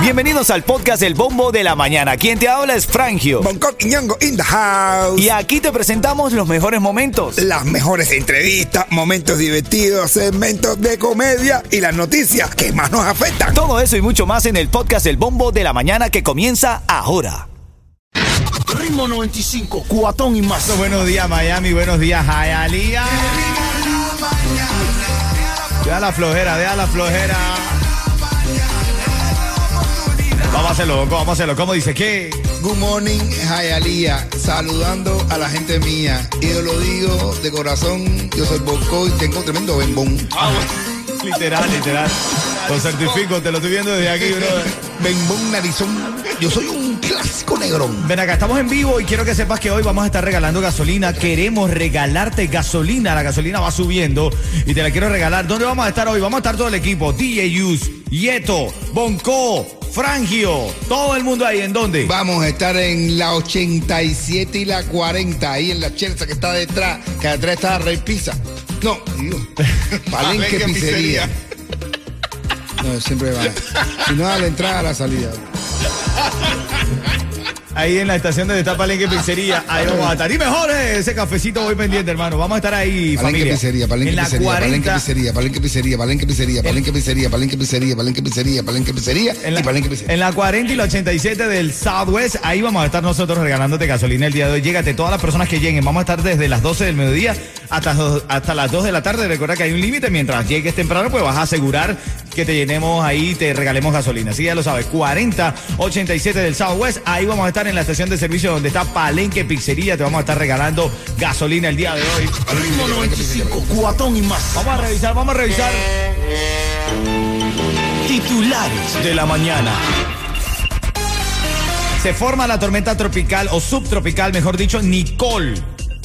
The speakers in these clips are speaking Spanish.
Bienvenidos al podcast El Bombo de la Mañana. Quien te habla es Frangio. Bangkok y Ñongo in the house. Y aquí te presentamos los mejores momentos. Las mejores entrevistas, momentos divertidos, segmentos de comedia y las noticias que más nos afectan. Todo eso y mucho más en el podcast El Bombo de la Mañana que comienza ahora. Ritmo 95, cuatón y más. Buenos días, Miami. Buenos días, Hialeah. Deja la flojera, deja la flojera. Vamos a hacerlo, vamos a hacerlo. ¿Cómo dice? ¿Qué? Good morning, Hialeah. Saludando a la gente mía. Y yo lo digo de corazón. Yo soy Bocó y tengo tremendo bembón. Literal, literal. Lo certifico, te lo estoy viendo desde aquí, brother. Bembón narizón. Yo soy un clásico negrón. Ven acá, estamos en vivo y quiero que sepas que hoy vamos a estar regalando gasolina. Queremos regalarte gasolina. La gasolina va subiendo y te la quiero regalar. ¿Dónde vamos a estar hoy? Vamos a estar todo el equipo. DJ Yus, Yeto, Bonco, Frangio. Todo el mundo ahí. ¿En dónde? Vamos a estar en la 87 y la 40. Ahí en la cherza que está detrás. Que detrás está Rey Pizza. No, digo. Palenque Pizzería. No, siempre va. Si no, a la entrada, a la salida. Ahí en la estación donde está Palenque Pizzería. Ahí vamos a estar. Y mejor eh, ese cafecito voy pendiente, hermano. Vamos a estar ahí, Palenque familia. Pizzería, Palenque en la Pizzería, 40, Palenque Pizzería, Palenque Pizzería, Palenque Pizzería, Palenque Pizzería, Palenque Pizzería, Palenque Pizzería, Palenque Pizzería En la, y Palenque Pizzería. en la 40 y la 87 del Southwest, ahí vamos a estar nosotros regalándote gasolina el día de hoy. Llégate, todas las personas que lleguen. Vamos a estar desde las 12 del mediodía hasta, hasta las 2 de la tarde. Recuerda que hay un límite. Mientras llegues temprano, pues vas a asegurar que te llenemos ahí, te regalemos gasolina. Así ya lo sabes. 40, 87 del Southwest. Ahí vamos a estar en la estación de servicio donde está Palenque Pizzería. Te vamos a estar regalando gasolina el día de hoy. Ritmo 95, cuatón y más. Vamos a revisar, vamos a revisar. Titulares de la mañana. Se forma la tormenta tropical o subtropical, mejor dicho, Nicole,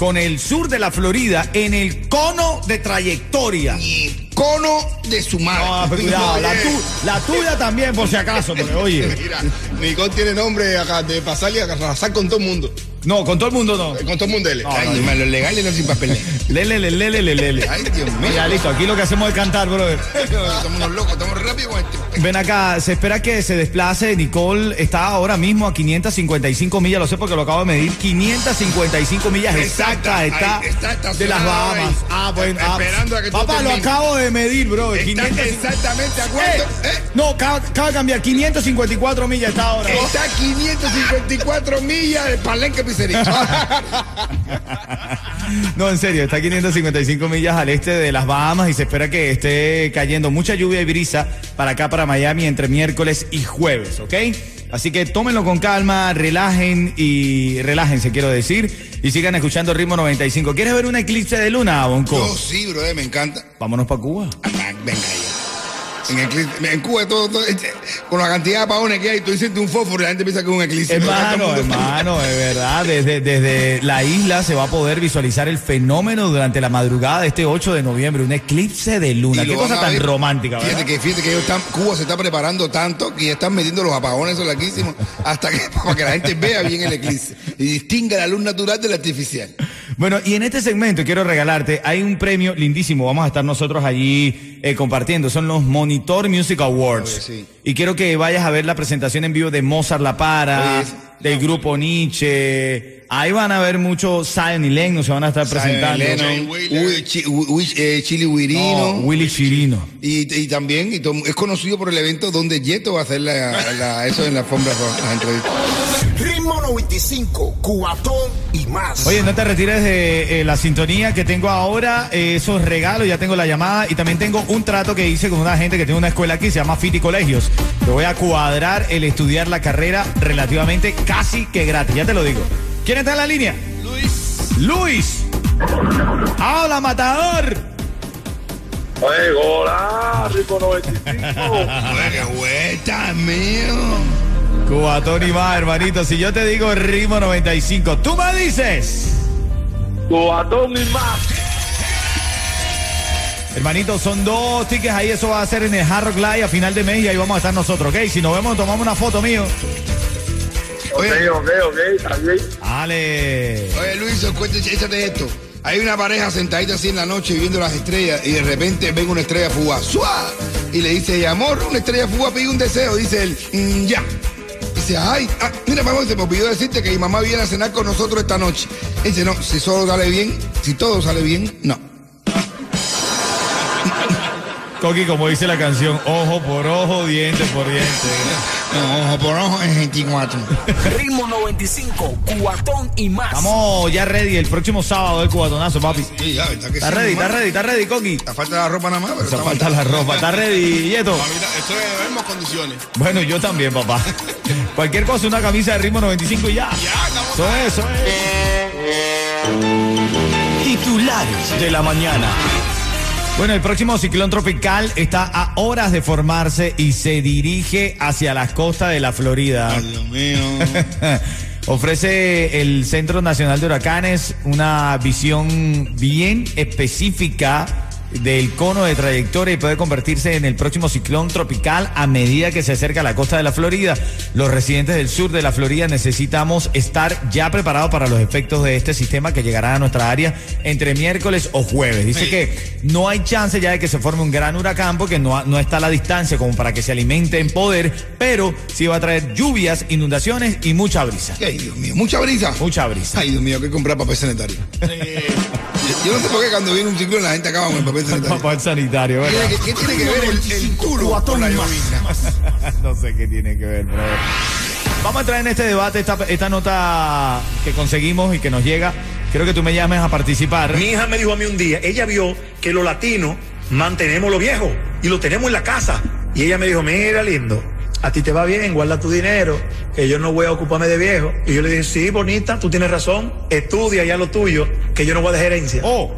con el sur de la Florida en el cono de trayectoria. Y cono de su madre. No, pero cuidado, la, tu- la tuya también, por si acaso, porque oye. Mira, Nicole tiene nombre acá de pasarle a arrasar con todo el mundo. No, con todo el mundo no. Con todo el mundo. él. Ay, mío, los legales no sin papeles. Lele, lele, lele, lele. Ay, Dios mío. Ya listo, aquí lo que hacemos es cantar, brother. Estamos unos locos, estamos rápido con este. Ven acá, se espera que se desplace. Nicole está ahora mismo a 555 millas, lo sé porque lo acabo de medir. 555 millas exactas está, está de las Bahamas. ahí. Ah, bueno. ah, Esperando a que tú Papá, lo acabo de medir, bro. Está 500 exactamente a cuánto. Eh, ¿Eh? No, acaba, de cambiar. 554 millas está ahora. Está a 554 millas de Palenque No, en serio, está a 555 millas al este de las Bahamas y se espera que esté cayendo mucha lluvia y brisa para acá, para Miami, entre miércoles y jueves, ¿ok? Así que tómenlo con calma, relajen y relájense, quiero decir, y sigan escuchando Ritmo 95. ¿Quieres ver un eclipse de luna, Bonco? Yo sí, brother, me encanta. Vámonos para Cuba. Venga ya. En, eclipse- en Cuba, todo, todo, este, con la cantidad de apagones que hay, tú dices un fósforo y la gente piensa que es un eclipse. Hermano, hermano, es verdad. Desde, desde la isla se va a poder visualizar el fenómeno durante la madrugada de este 8 de noviembre, un eclipse de luna. Qué cosa tan romántica, ¿verdad? Fíjate que, fíjate que ellos están, Cuba se está preparando tanto que ya están metiendo los apagones larguísimos hasta que, para que la gente vea bien el eclipse y distinga la luz natural de la artificial. Bueno, y en este segmento quiero regalarte, hay un premio lindísimo, vamos a estar nosotros allí eh, compartiendo, son los Monitor Music Awards. Oye, sí. Y quiero que vayas a ver la presentación en vivo de Mozart La Para, Oye, del grupo Nietzsche. Ahí van a ver muchos Zion y Lennon, se van a estar presentando. Lennon, Jane Wheeler. Uy, Chi- Uy, eh, Chili Wirino. No, Willy Chirino. Y, y también y tom- es conocido por el evento donde Yeto va a hacer la, la- eso en la alfombra entrevistas. Ritmo 95, cuatón y más. Oye, no te retires de eh, la sintonía que tengo ahora, eh, esos regalos, ya tengo la llamada y también tengo un trato que hice con una gente que tiene una escuela aquí, se llama Fiti Colegios. Te voy a cuadrar el estudiar la carrera relativamente casi que gratis, ya te lo digo. ¿Quién está en la línea? Luis. Luis. Hola, matador. Oye, hola, Rico 95. Buena vuelta, mío. Cubatón y más, hermanito. Si yo te digo ritmo 95, tú me dices. Cubatón y más. Hermanito, son dos tickets ahí, eso va a ser en el Hard Rock Live a final de mes y ahí vamos a estar nosotros, ¿ok? Si nos vemos, tomamos una foto mío. Oye, Ok, ok, ok, está bien. Dale. oye Luis, cuéntate, échate esto. Hay una pareja sentadita así en la noche viendo las estrellas y de repente ven una estrella fugaz. ¡Suá! Y le dice, amor, una estrella fugaz pide un deseo. Dice él, "Mm, ya. Ay, ah, mira, mamá, se me olvidó decirte que mi mamá viene a cenar con nosotros esta noche. Dice, no, si solo sale bien, si todo sale bien, no. Coqui, como dice la canción, ojo por ojo, diente por diente. No, ojo por ojo es 24. Ritmo 95, cuatón y más. Estamos ya ready el próximo sábado del cubatonazo, papi. Sí, ya, ¿verdad que Está sí, ready, está ready, está ready, Coqui. La falta la ropa nada más, pero estamos- falta la ropa, está ready, Yeto. En las mismas condiciones. Bueno, yo también, papá. Cualquier cosa, una camisa de ritmo 95 y ya. Ya, estamos. Eso es, eso es. Titulares de la mañana. Bueno, el próximo ciclón tropical está a horas de formarse y se dirige hacia las costas de la Florida. Ay, Dios mío. Ofrece el Centro Nacional de Huracanes una visión bien específica del cono de trayectoria y puede convertirse en el próximo ciclón tropical a medida que se acerca a la costa de la Florida. Los residentes del sur de la Florida necesitamos estar ya preparados para los efectos de este sistema que llegará a nuestra área entre miércoles o jueves. Dice Sí. que no hay chance ya de que se forme un gran huracán porque no, no está a la distancia como para que se alimente en poder, pero sí va a traer lluvias, inundaciones y mucha brisa. Ay, Dios mío, mucha brisa. Mucha brisa. Ay, Dios mío, hay que comprar papel sanitario. Yo no sé por qué cuando viene un ciclón la gente acaba con el papel sanitario. ¿Qué, ¿verdad? qué- qué tiene que ver el, el culo con la llovizna? no sé qué tiene que ver, brother. Vamos a entrar en este debate, esta, esta nota que conseguimos y que nos llega. Quiero que tú me llames a participar. Mi hija me dijo a mí un día, ella vio que los latinos mantenemos lo viejo y lo tenemos en la casa. Y ella me dijo, mira lindo, a ti te va bien, guarda tu dinero, que yo no voy a ocuparme de viejo. Y yo le dije, sí, bonita, tú tienes razón, estudia ya lo tuyo, que yo no voy a dejar herencia. Oh.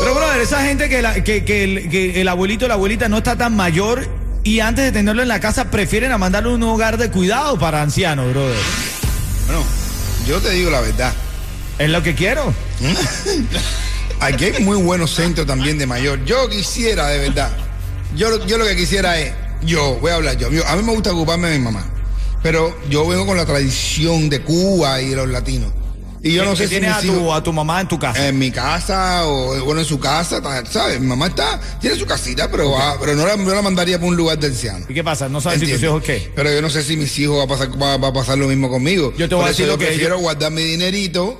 Pero, brother, esa gente que, la- que, que el, que el abuelito o la abuelita no está tan mayor y antes de tenerlo en la casa prefieren a mandarlo a un hogar de cuidado para ancianos, brother. Bueno, yo te digo la verdad. Es lo que quiero. Aquí hay muy buenos centros también de mayor. Yo quisiera, de verdad. Yo, yo lo que quisiera es, yo, voy a hablar yo. yo- A mí me gusta ocuparme de mi mamá. Pero yo vengo con la tradición de Cuba y de los latinos. Y yo no sé si tienes a hijos- tu, a tu mamá en tu casa. en mi casa o bueno en su casa, ¿sabes? Mi mamá está, tiene su casita, pero va, pero no la, no la mandaría para un lugar de ancianos. ¿Y qué pasa? ¿No sabes si tus hijos qué? Pero yo no sé si mis hijos va a pasar, va, va a pasar lo mismo conmigo. Yo te voy Por a decir yo lo que prefiero yo- guardar mi dinerito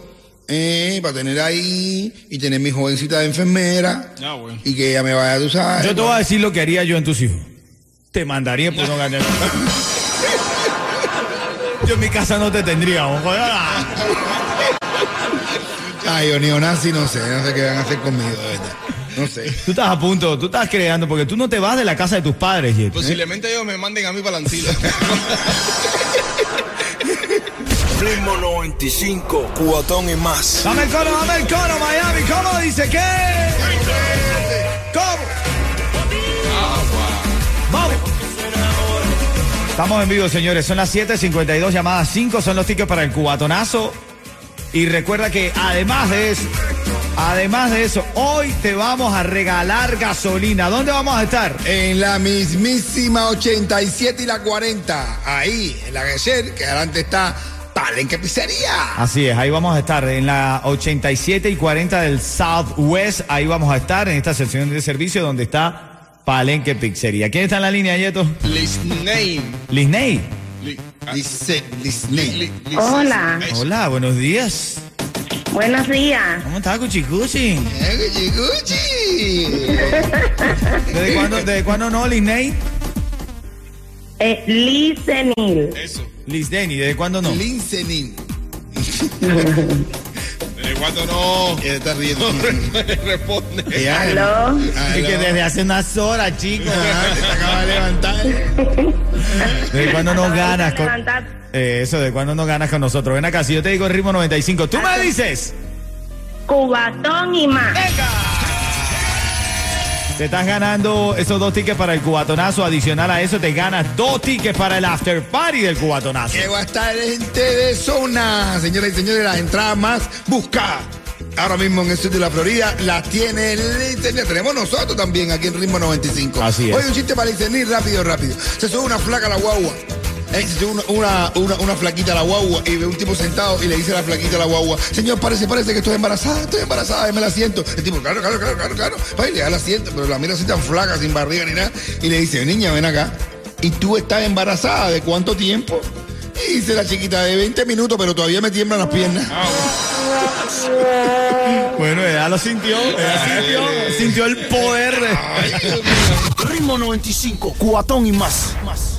eh, para tener ahí y tener mi jovencita de enfermera Ah, bueno. y que ella me vaya a usar. Yo te voy a decir lo que haría yo en tus hijos. Te mandaría por no ganar. Yo en mi casa no te tendría, ojo. Ah. Ay, o neonazi, no sé, no sé qué van a hacer conmigo, de verdad. No sé. Tú estás a punto, tú estás creando, porque tú no te vas de la casa de tus padres, Jet. Posiblemente ellos me manden a mí para la antila. Ritmo 95, cuatón y más. Dame el coro, dame el coro, Miami. ¿Cómo dice qué? ¿Cómo? Estamos en vivo, señores. Son las 7:52 llamadas 5. Son los tickets para el cubatonazo. Y recuerda que además de eso, además de eso, hoy te vamos a regalar gasolina. ¿Dónde vamos a estar? En la mismísima 87 y la 40, ahí, en la Gesher, que adelante está Palenque Pizzería. Así es, ahí vamos a estar en la 87 y 40 del Southwest. Ahí vamos a estar en esta sección de servicio donde está Palenque Pizzería. ¿Quién está en la línea, Yeto? Lisney. Ah, Dice, li- Disney. li- li- Hola. Hola, buenos días. Buenos días. ¿Cómo estás, Cuchicuchi? Eh, Gucci, Gucci. ¿Desde cuándo, desde cuándo no, Lisney? Eh, Listenil. Eso. Lisdeni, ¿desde cuándo no? Lincenin. ¿Desde cuándo no? Está riendo. Responde. ¿Aló? Es que desde hace unas horas, chicos. Ah, se acaba de levantar. ¿Desde cuándo no ganas con... Eh, eso, ¿de cuándo no ganas con nosotros? Ven acá, si yo te digo el ritmo 95, tú me dices... Cubatón y más. Te estás ganando esos dos tickets para el cubatonazo. Adicional a eso, te ganas dos tickets para el after party del cubatonazo. Que va a estar gente de zona. Señoras y señores, las entradas más buscadas. Ahora mismo en el sur de la Florida las tiene Licenil. Tenemos nosotros también aquí en Ritmo 95. Así es. Oye, un chiste para Licenil, rápido, rápido. Se sube una flaca a la guagua. Si una, una, una, una flaquita a la guagua y ve un tipo sentado y le dice a la flaquita a la guagua, señor, parece, parece que estoy embarazada, estoy embarazada, me la siento. El tipo, claro, claro, claro, claro, claro. Va y le da la asiento, pero la mira así tan flaca, sin barriga ni nada. Y le dice, niña, ven acá. ¿Y tú estás embarazada de cuánto tiempo? Y dice la chiquita, de 20 minutos, pero todavía me tiemblan las piernas. Bueno, ella lo sintió, ella sintió, sintió el poder. Ritmo 95, cuatón y más. más.